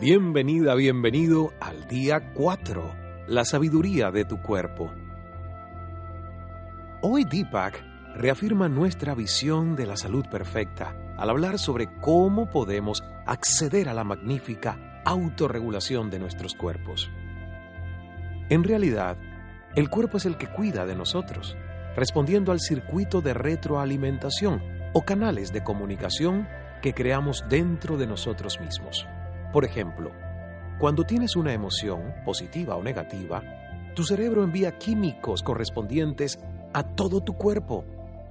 Bienvenida, bienvenido al día 4, la sabiduría de tu cuerpo. Hoy Deepak reafirma nuestra visión de la salud perfecta al hablar sobre cómo podemos acceder a la magnífica autorregulación de nuestros cuerpos. En realidad, el cuerpo es el que cuida de nosotros, respondiendo al circuito de retroalimentación o canales de comunicación que creamos dentro de nosotros mismos. Por ejemplo, cuando tienes una emoción, positiva o negativa, tu cerebro envía químicos correspondientes a todo tu cuerpo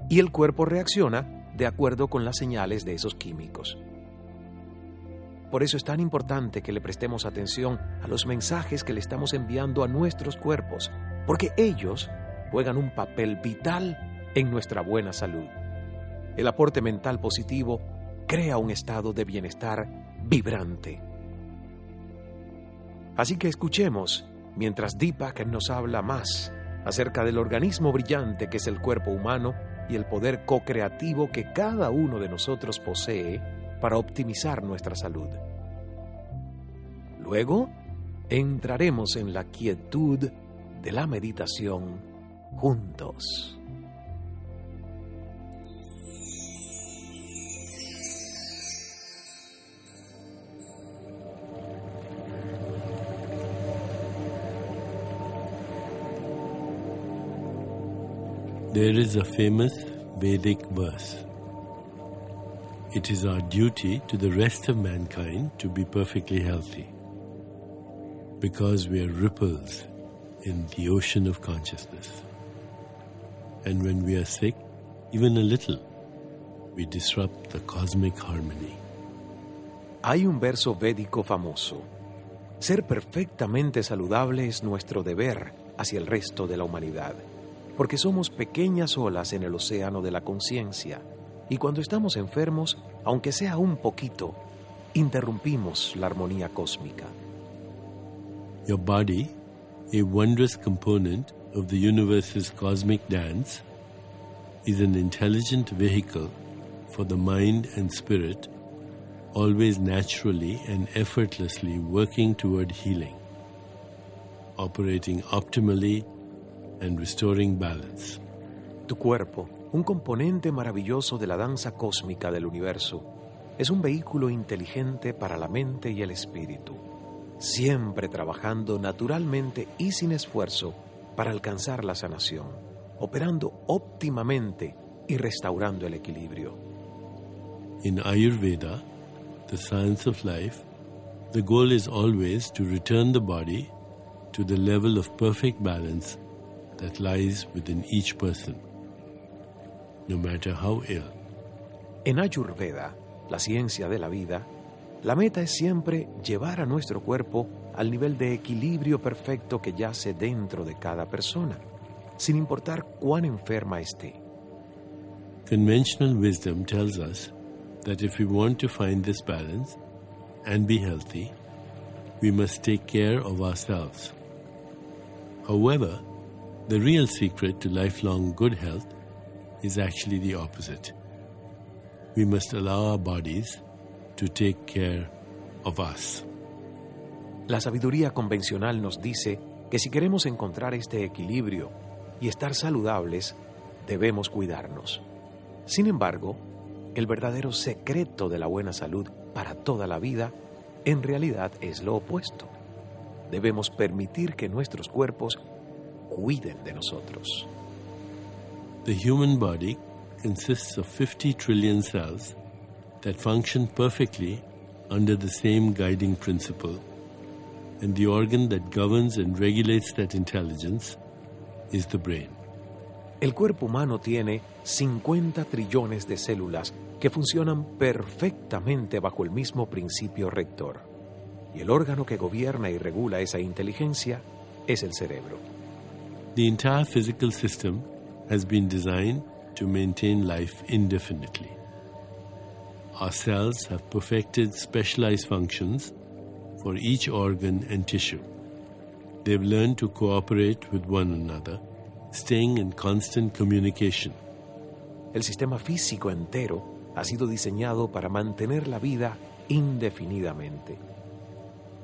y el cuerpo reacciona de acuerdo con las señales de esos químicos. Por eso es tan importante que le prestemos atención a los mensajes que le estamos enviando a nuestros cuerpos, porque ellos juegan un papel vital en nuestra buena salud. El aporte mental positivo crea un estado de bienestar vibrante. Así que escuchemos mientras Deepak nos habla más acerca del organismo brillante que es el cuerpo humano y el poder co-creativo que cada uno de nosotros posee para optimizar nuestra salud. Luego, entraremos en la quietud de la meditación juntos. There is a famous Vedic verse. It is our duty to the rest of mankind to be perfectly healthy because we are ripples in the ocean of consciousness. And when we are sick, even a little, we disrupt the cosmic harmony. Hay un verso védico famoso. Ser perfectamente saludable es nuestro deber hacia el resto de la humanidad. Porque somos pequeñas olas en el océano de la conciencia y cuando estamos enfermos, aunque sea un poquito, interrumpimos la armonía cósmica. Your body, a wondrous component of the universe's cosmic dance, is an intelligent vehicle for the mind and spirit, always naturally and effortlessly working toward healing, operating optimally and restoring balance. Tu cuerpo, un componente maravilloso de la danza cósmica del universo, es un vehículo inteligente para la mente y el espíritu, siempre trabajando naturalmente y sin esfuerzo para alcanzar la sanación, operando óptimamente y restaurando el equilibrio. In Ayurveda, the science of life, the goal is always to return the body to the level of perfect balance that lies within each person, no matter how ill. En Ayurveda, la ciencia de la vida, la meta es siempre llevar a nuestro cuerpo al nivel de equilibrio perfecto que yace dentro de cada persona, sin importar cuán enferma esté. Conventional wisdom tells us that if we want to find this balance and be healthy, we must take care of ourselves. However, the real secret to lifelong good health is actually the opposite. We must allow our bodies to take care of us. La sabiduría convencional nos dice que si queremos encontrar este equilibrio y estar saludables, debemos cuidarnos. Sin embargo, el verdadero secreto de la buena salud para toda la vida en realidad es lo opuesto. Debemos permitir que nuestros cuerpos cuiden de nosotros. The human body consists of 50 trillion cells that function perfectly under the same guiding principle, and the organ that governs and regulates that intelligence is the brain. El cuerpo humano tiene 50 trillones de células que funcionan perfectamente bajo el mismo principio rector. Y el órgano que gobierna y regula esa inteligencia es el cerebro. The entire physical system has been designed to maintain life indefinitely. Our cells have perfected specialized functions for each organ and tissue. They've learned to cooperate with one another, staying in constant communication. El sistema físico entero ha sido diseñado para mantener la vida indefinidamente.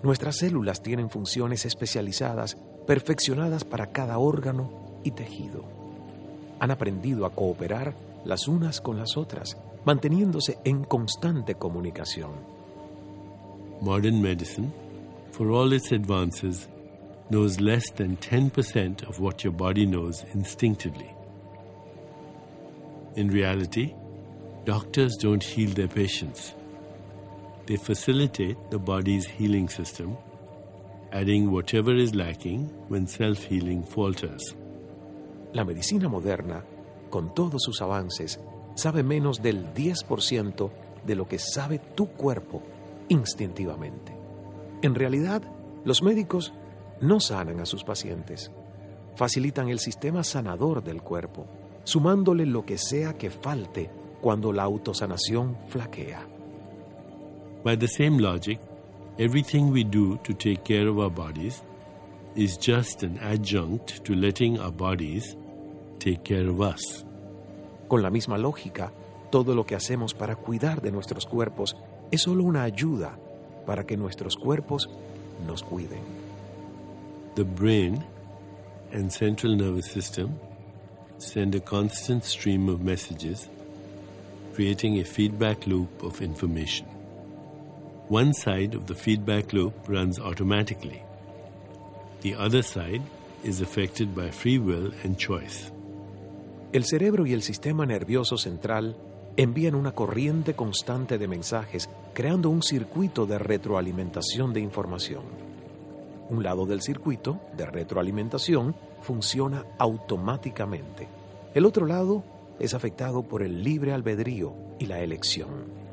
Nuestras células tienen funciones especializadas, perfeccionadas para cada órgano y tejido. Han aprendido a cooperar las unas con las otras, manteniéndose en constante comunicación. Modern medicine, for all its advances, knows less than 10% of what your body knows instinctively. In reality, doctors don't heal their patients. They facilitate the body's healing system, adding whatever is lacking when self healing falters. La medicina moderna, con todos sus avances, sabe menos del 10% de lo que sabe tu cuerpo instintivamente. En realidad, los médicos no sanan a sus pacientes, facilitan el sistema sanador del cuerpo, sumándole lo que sea que falte cuando la autosanación flaquea. By the same logic, everything we do to take care of our bodies is just an adjunct to letting our bodies take care of us. Con la misma lógica, todo lo que hacemos para cuidar de nuestros cuerpos es solo una ayuda para que nuestros cuerpos nos cuiden. The brain and central nervous system send a constant stream of messages, creating a feedback loop of information. One side of the feedback loop runs automatically. The other side is affected by free will and choice. El cerebro y el sistema nervioso central envían una corriente constante de mensajes, creando un circuito de retroalimentación de información. Un lado del circuito de retroalimentación funciona automáticamente. El otro lado es afectado por el libre albedrío y la elección.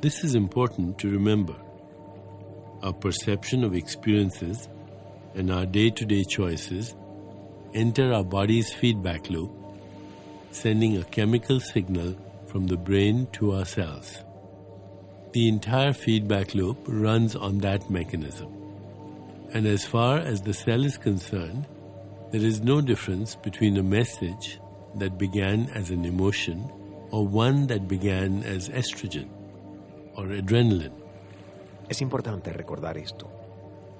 This is important to remember. Our perception of experiences and our day to day choices enter our body's feedback loop sending a chemical signal from the brain to our cells. The entire feedback loop runs on that mechanism. And as far as the cell is concerned, there is no difference between a message that began as an emotion or one that began as estrogen. Es importante recordar esto.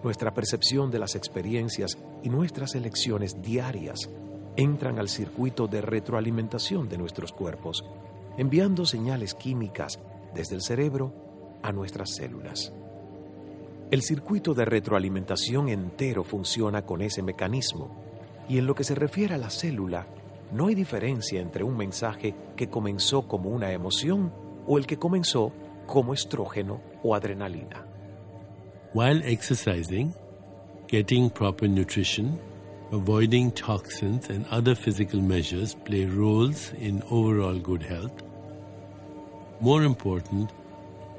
Nuestra percepción de las experiencias y nuestras elecciones diarias entran al circuito de retroalimentación de nuestros cuerpos, enviando señales químicas desde el cerebro a nuestras células. El circuito de retroalimentación entero funciona con ese mecanismo, y en lo que se refiere a la célula, no hay diferencia entre un mensaje que comenzó como una emoción o el que comenzó como estrógeno o adrenalina. While exercising, getting proper nutrition, avoiding toxins and other physical measures play roles in overall good health. More important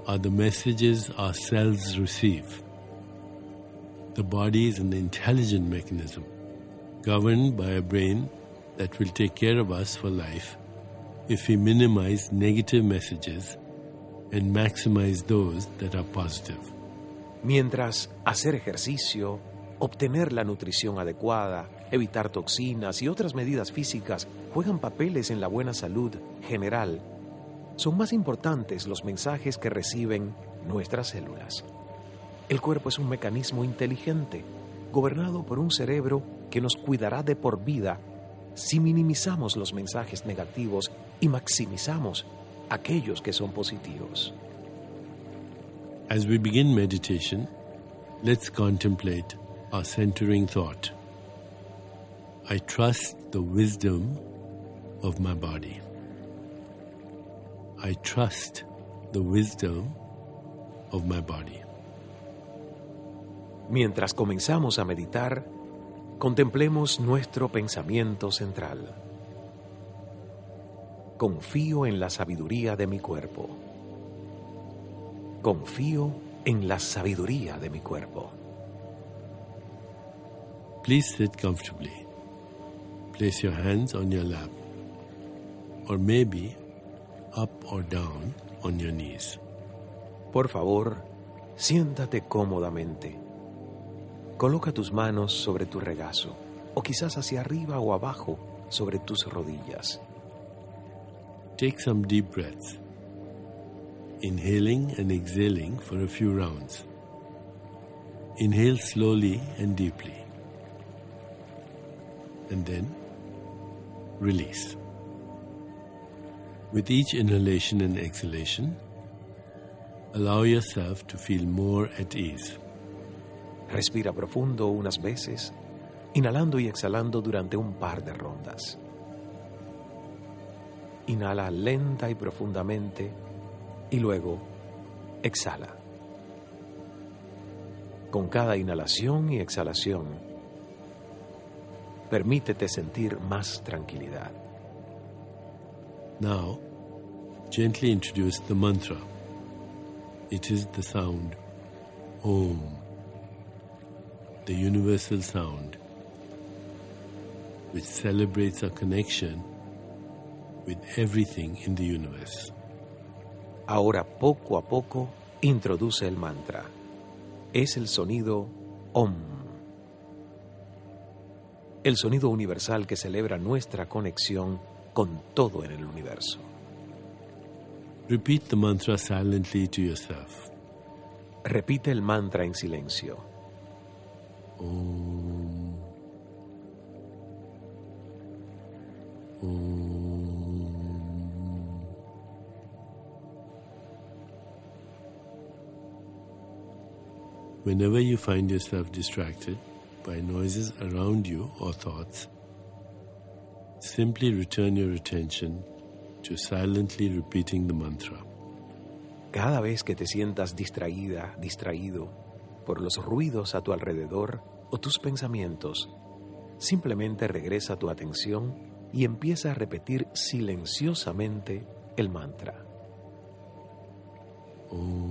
are the messages our cells receive. The body is an intelligent mechanism governed by a brain that will take care of us for life if we minimize negative messages and maximize those that are positive. Mientras hacer ejercicio, obtener la nutrición adecuada, evitar toxinas y otras medidas físicas juegan papeles en la buena salud general, son más importantes los mensajes que reciben nuestras células. El cuerpo es un mecanismo inteligente, gobernado por un cerebro que nos cuidará de por vida si minimizamos los mensajes negativos y maximizamos aquellos que son positivos. As we begin meditation, let's contemplate our centering thought. I trust the wisdom of my body. I trust the wisdom of my body. Mientras comenzamos a meditar, contemplemos nuestro pensamiento central. Confío en la sabiduría de mi cuerpo. Confío en la sabiduría de mi cuerpo. Please sit comfortably. Place your hands on your lap, or maybe up or down on your knees. Por favor, siéntate cómodamente. Coloca tus manos sobre tu regazo, o quizás hacia arriba o abajo sobre tus rodillas. Take some deep breaths, inhaling and exhaling for a few rounds. inhale slowly and deeply. And then release. With each inhalation and exhalation, allow yourself to feel more at ease. Respira profundo unas veces, inhalando y exhalando durante un par de rondas. Inhala lenta y profundamente y luego exhala. Con cada inhalación y exhalación, permítete sentir más tranquilidad. Now, gently introduce the mantra. It is the sound Om, the universal sound, which celebrates our connection with everything in the universe. Ahora poco a poco introduce el mantra. Es el sonido Om. El sonido universal que celebra nuestra conexión con todo en el universo. Repeat the mantra silently to yourself. Repite el mantra en silencio. Om. Om. Whenever you find yourself distracted by noises around you or thoughts, simply return your attention to silently repeating the mantra. Cada vez que te sientas distraída, distraído por los ruidos a tu alrededor o tus pensamientos, simplemente regresa tu atención y empieza a repetir silenciosamente el mantra. Om.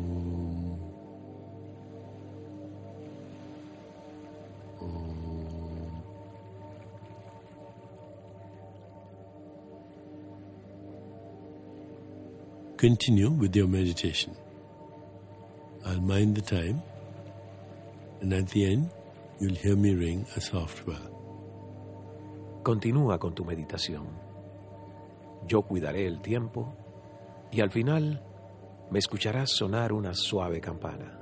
Continue with your meditation. I'll mind the time, and at the end, you'll hear me ring a soft bell. Continúa con tu meditación. Yo cuidaré el tiempo y al final me escucharás sonar una suave campana.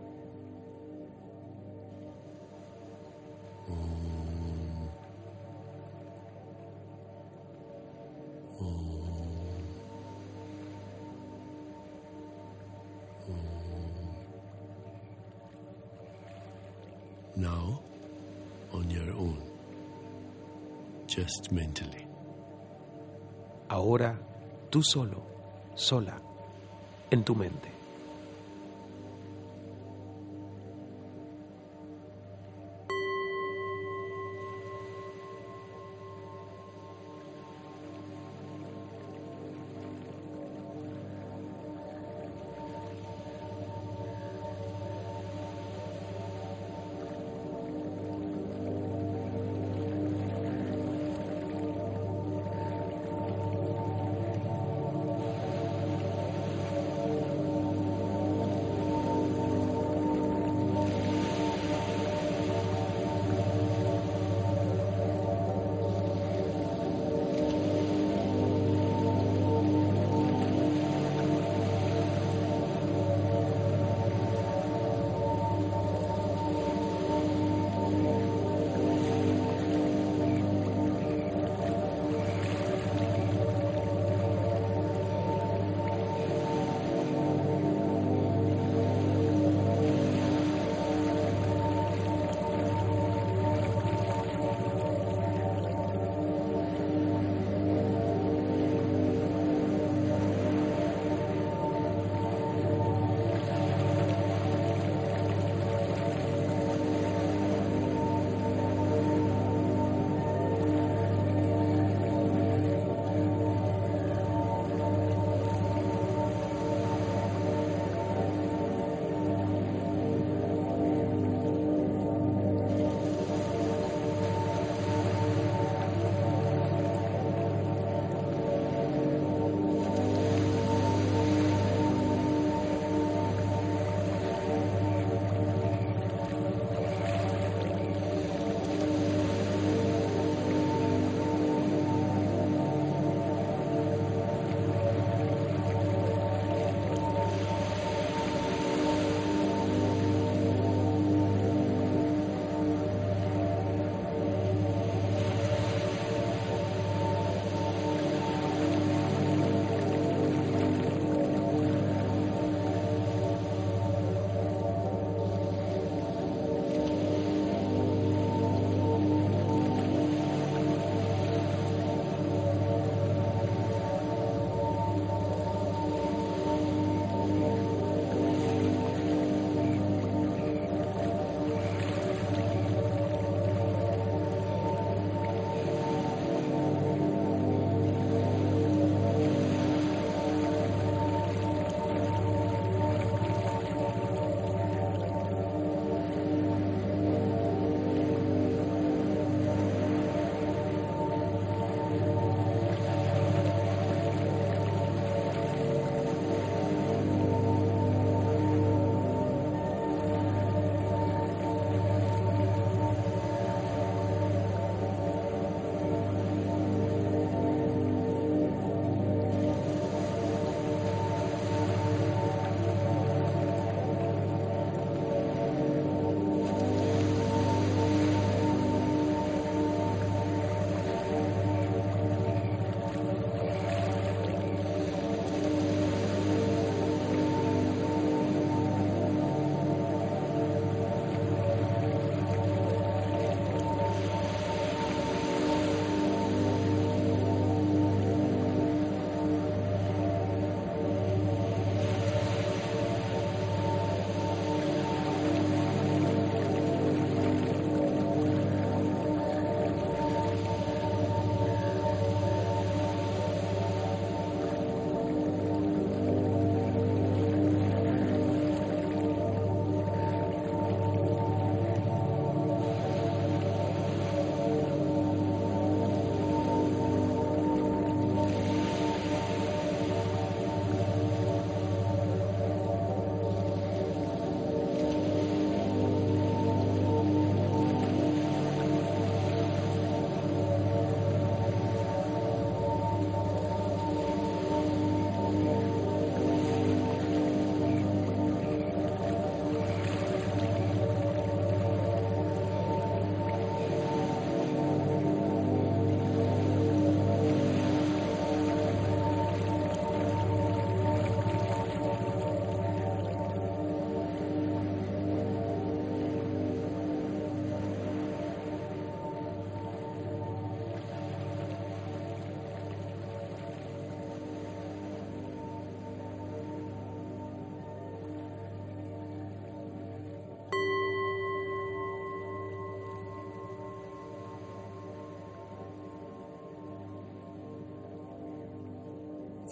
Now, on your own, just mentally. Ahora, tú solo, sola, en tu mente.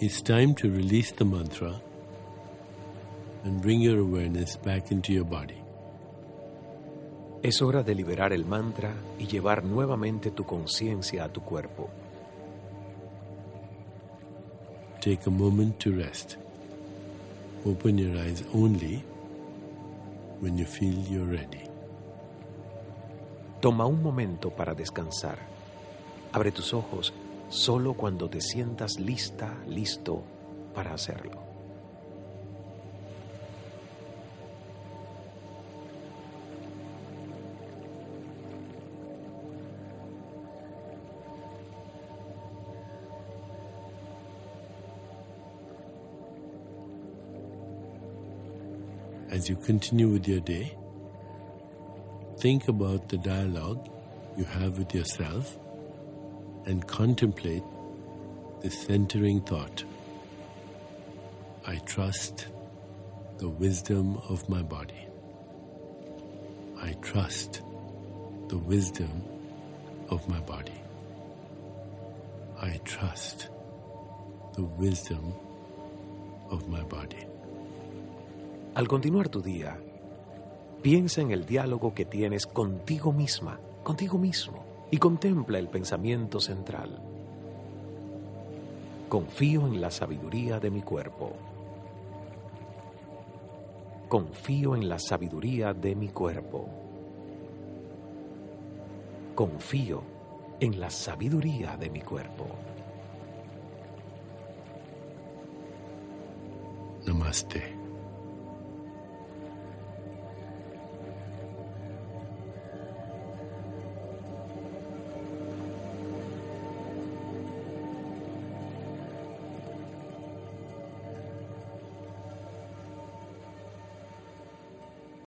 It's time to release the mantra and bring your awareness back into your body. Es hora de liberar el mantra y llevar nuevamente tu conciencia a tu cuerpo. Take a moment to rest. Open your eyes only when you feel you're ready. Toma un momento para descansar. Abre tus ojos solo cuando te sientas lista, listo para hacerlo. As you continue with your day, think about the dialogue you have with yourself and contemplate the centering thought. I trust the wisdom of my body. I trust the wisdom of my body. I trust the wisdom of my body. Al continuar tu día, piensa en el diálogo que tienes contigo misma, contigo mismo, y contempla el pensamiento central. Confío en la sabiduría de mi cuerpo. Confío en la sabiduría de mi cuerpo. Confío en la sabiduría de mi cuerpo. Namaste.